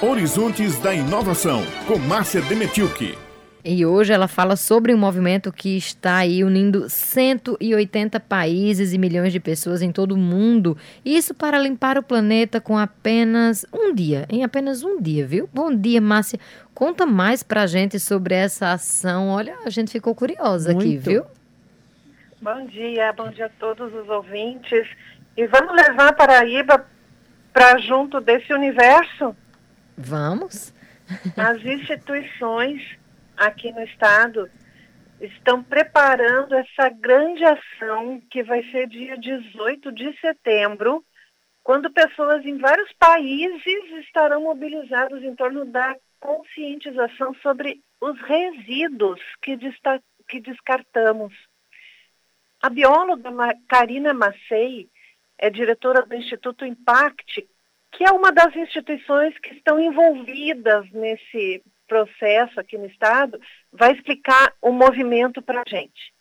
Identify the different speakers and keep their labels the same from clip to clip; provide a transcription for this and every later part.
Speaker 1: Horizontes da Inovação, com Márcia Demetilke.
Speaker 2: E hoje ela fala sobre um movimento que está aí unindo 180 países e milhões de pessoas em todo o mundo. Isso para limpar o planeta com apenas um dia, em apenas um dia, viu? Bom dia, Márcia. Conta mais pra gente sobre essa ação. Olha, a gente ficou curiosa Muito. aqui, viu?
Speaker 3: Bom dia, bom dia a todos os ouvintes. E vamos levar a Paraíba para junto desse universo?
Speaker 2: Vamos.
Speaker 3: As instituições aqui no estado estão preparando essa grande ação que vai ser dia 18 de setembro, quando pessoas em vários países estarão mobilizadas em torno da conscientização sobre os resíduos que, que descartamos. A bióloga Karina Macei é diretora do Instituto Impact, que é uma das instituições que estão envolvidas nesse processo aqui no Estado, vai explicar o movimento para a gente.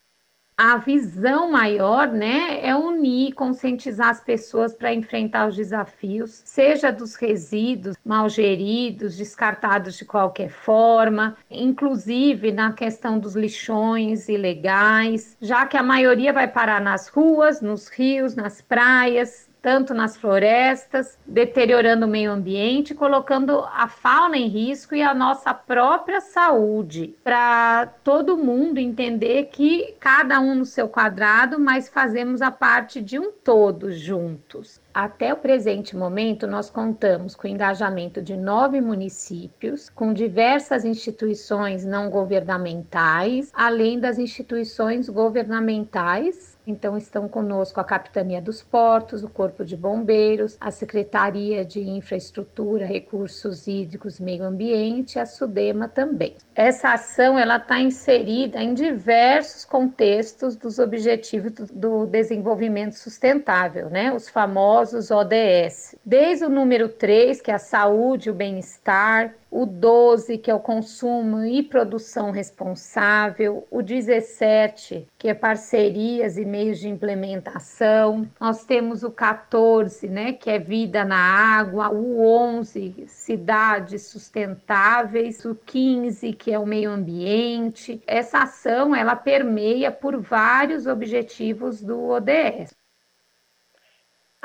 Speaker 4: A visão maior, né, é unir, conscientizar as pessoas para enfrentar os desafios, seja dos resíduos mal geridos, descartados de qualquer forma, inclusive na questão dos lixões ilegais, já que a maioria vai parar nas ruas, nos rios, nas praias, tanto nas florestas, deteriorando o meio ambiente, colocando a fauna em risco e a nossa própria saúde, para todo mundo entender que cada um no seu quadrado, mas fazemos a parte de um todo juntos. Até o presente momento, nós contamos com o engajamento de nove municípios, com diversas instituições não governamentais, além das instituições governamentais então, estão conosco a Capitania dos Portos, o Corpo de Bombeiros, a Secretaria de Infraestrutura, Recursos Hídricos e Meio Ambiente, a SUDEMA também. Essa ação ela está inserida em diversos contextos dos Objetivos do Desenvolvimento Sustentável, né? os famosos ODS. Desde o número 3, que é a saúde e o bem-estar, o 12, que é o consumo e produção responsável, o 17, que é parcerias e meios de implementação. Nós temos o 14, né, que é vida na água, o 11, cidades sustentáveis, o 15, que é o meio ambiente. Essa ação, ela permeia por vários objetivos do ODS.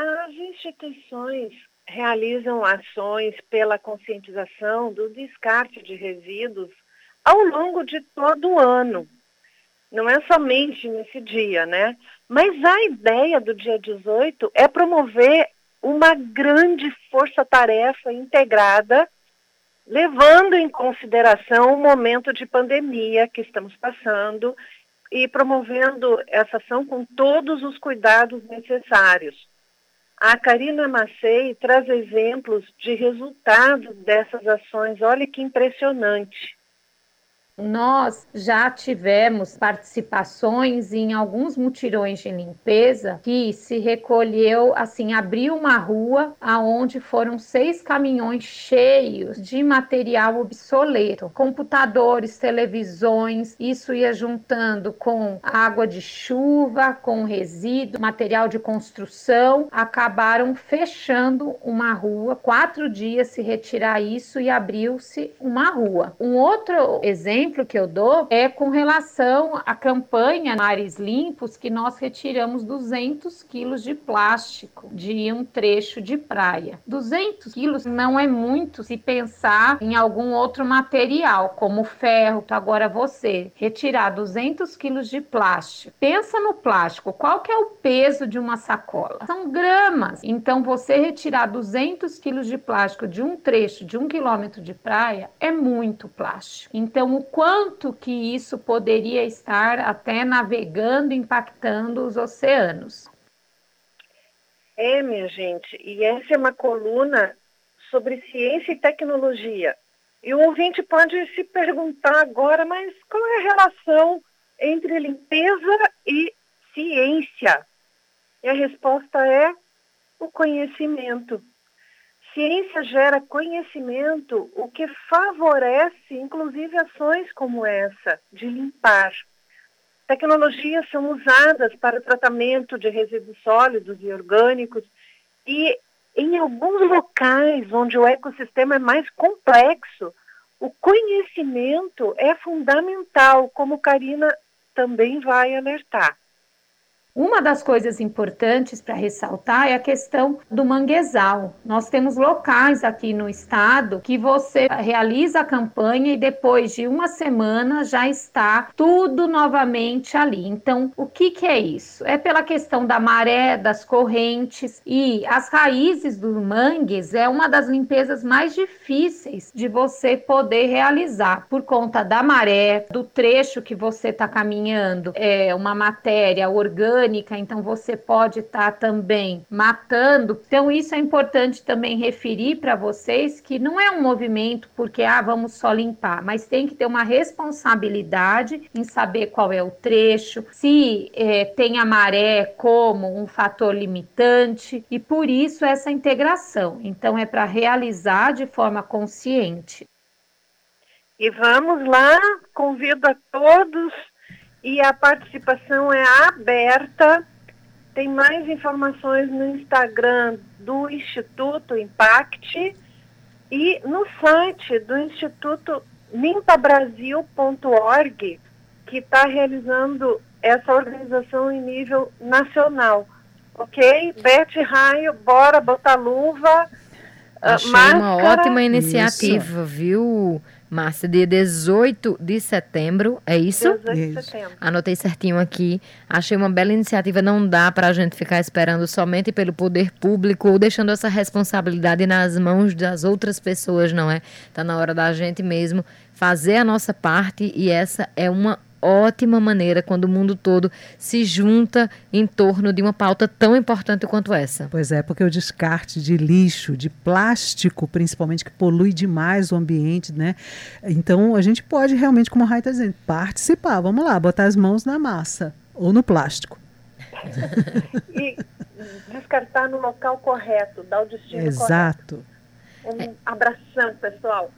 Speaker 3: As instituições realizam ações pela conscientização do descarte de resíduos ao longo de todo o ano. Não é somente nesse dia, né? Mas a ideia do dia 18 é promover uma grande força-tarefa integrada, levando em consideração o momento de pandemia que estamos passando e promovendo essa ação com todos os cuidados necessários. A Karina Macei traz exemplos de resultados dessas ações. Olha que impressionante.
Speaker 4: Nós já tivemos participações em alguns mutirões de limpeza que se recolheu, assim, abriu uma rua aonde foram seis caminhões cheios de material obsoleto, computadores, televisões, isso ia juntando com água de chuva, com resíduo, material de construção, acabaram fechando uma rua. Quatro dias se retirar isso e abriu-se uma rua. Um outro exemplo exemplo que eu dou é com relação à campanha Mares Limpos, que nós retiramos 200 quilos de plástico de um trecho de praia. 200 quilos não é muito se pensar em algum outro material, como ferro. Agora você retirar 200 quilos de plástico. Pensa no plástico, qual que é o peso de uma sacola? São gramas. Então você retirar 200 quilos de plástico de um trecho de um quilômetro de praia é muito plástico. Então o quanto que isso poderia estar até navegando, impactando os oceanos.
Speaker 3: É, minha gente, e essa é uma coluna sobre ciência e tecnologia. E o ouvinte pode se perguntar agora, mas qual é a relação entre limpeza e ciência? E a resposta é o conhecimento. Ciência gera conhecimento, o que favorece, inclusive, ações como essa, de limpar. Tecnologias são usadas para o tratamento de resíduos sólidos e orgânicos e em alguns locais onde o ecossistema é mais complexo, o conhecimento é fundamental, como Karina também vai alertar.
Speaker 4: Uma das coisas importantes para ressaltar é a questão do manguezal. Nós temos locais aqui no estado que você realiza a campanha e depois de uma semana já está tudo novamente ali. Então, o que, que é isso? É pela questão da maré, das correntes e as raízes dos mangues é uma das limpezas mais difíceis de você poder realizar por conta da maré, do trecho que você está caminhando, é uma matéria orgânica orgânica, então você pode estar tá também matando. Então, isso é importante também referir para vocês que não é um movimento porque, ah, vamos só limpar, mas tem que ter uma responsabilidade em saber qual é o trecho, se é, tem a maré como um fator limitante, e por isso essa integração. Então, é para realizar de forma consciente.
Speaker 3: E vamos lá, convido a todos e a participação é aberta. Tem mais informações no Instagram do Instituto Impact e no site do Instituto limpabrasil.org, que está realizando essa organização em nível nacional. Ok? Bete Raio, bora botar luva.
Speaker 2: Ah, Achei máscara. uma ótima iniciativa, Isso. viu? Márcia, dia 18 de setembro, é isso?
Speaker 3: 18 de setembro.
Speaker 2: Anotei certinho aqui. Achei uma bela iniciativa. Não dá para a gente ficar esperando somente pelo poder público ou deixando essa responsabilidade nas mãos das outras pessoas, não é? Está na hora da gente mesmo fazer a nossa parte e essa é uma ótima maneira quando o mundo todo se junta em torno de uma pauta tão importante quanto essa.
Speaker 5: Pois é, porque o descarte de lixo, de plástico, principalmente, que polui demais o ambiente, né? Então a gente pode realmente, como a Rai está dizendo, participar. Vamos lá, botar as mãos na massa ou no plástico.
Speaker 3: e descartar no local correto, dar o destino
Speaker 5: Exato.
Speaker 3: correto. Um abração, pessoal.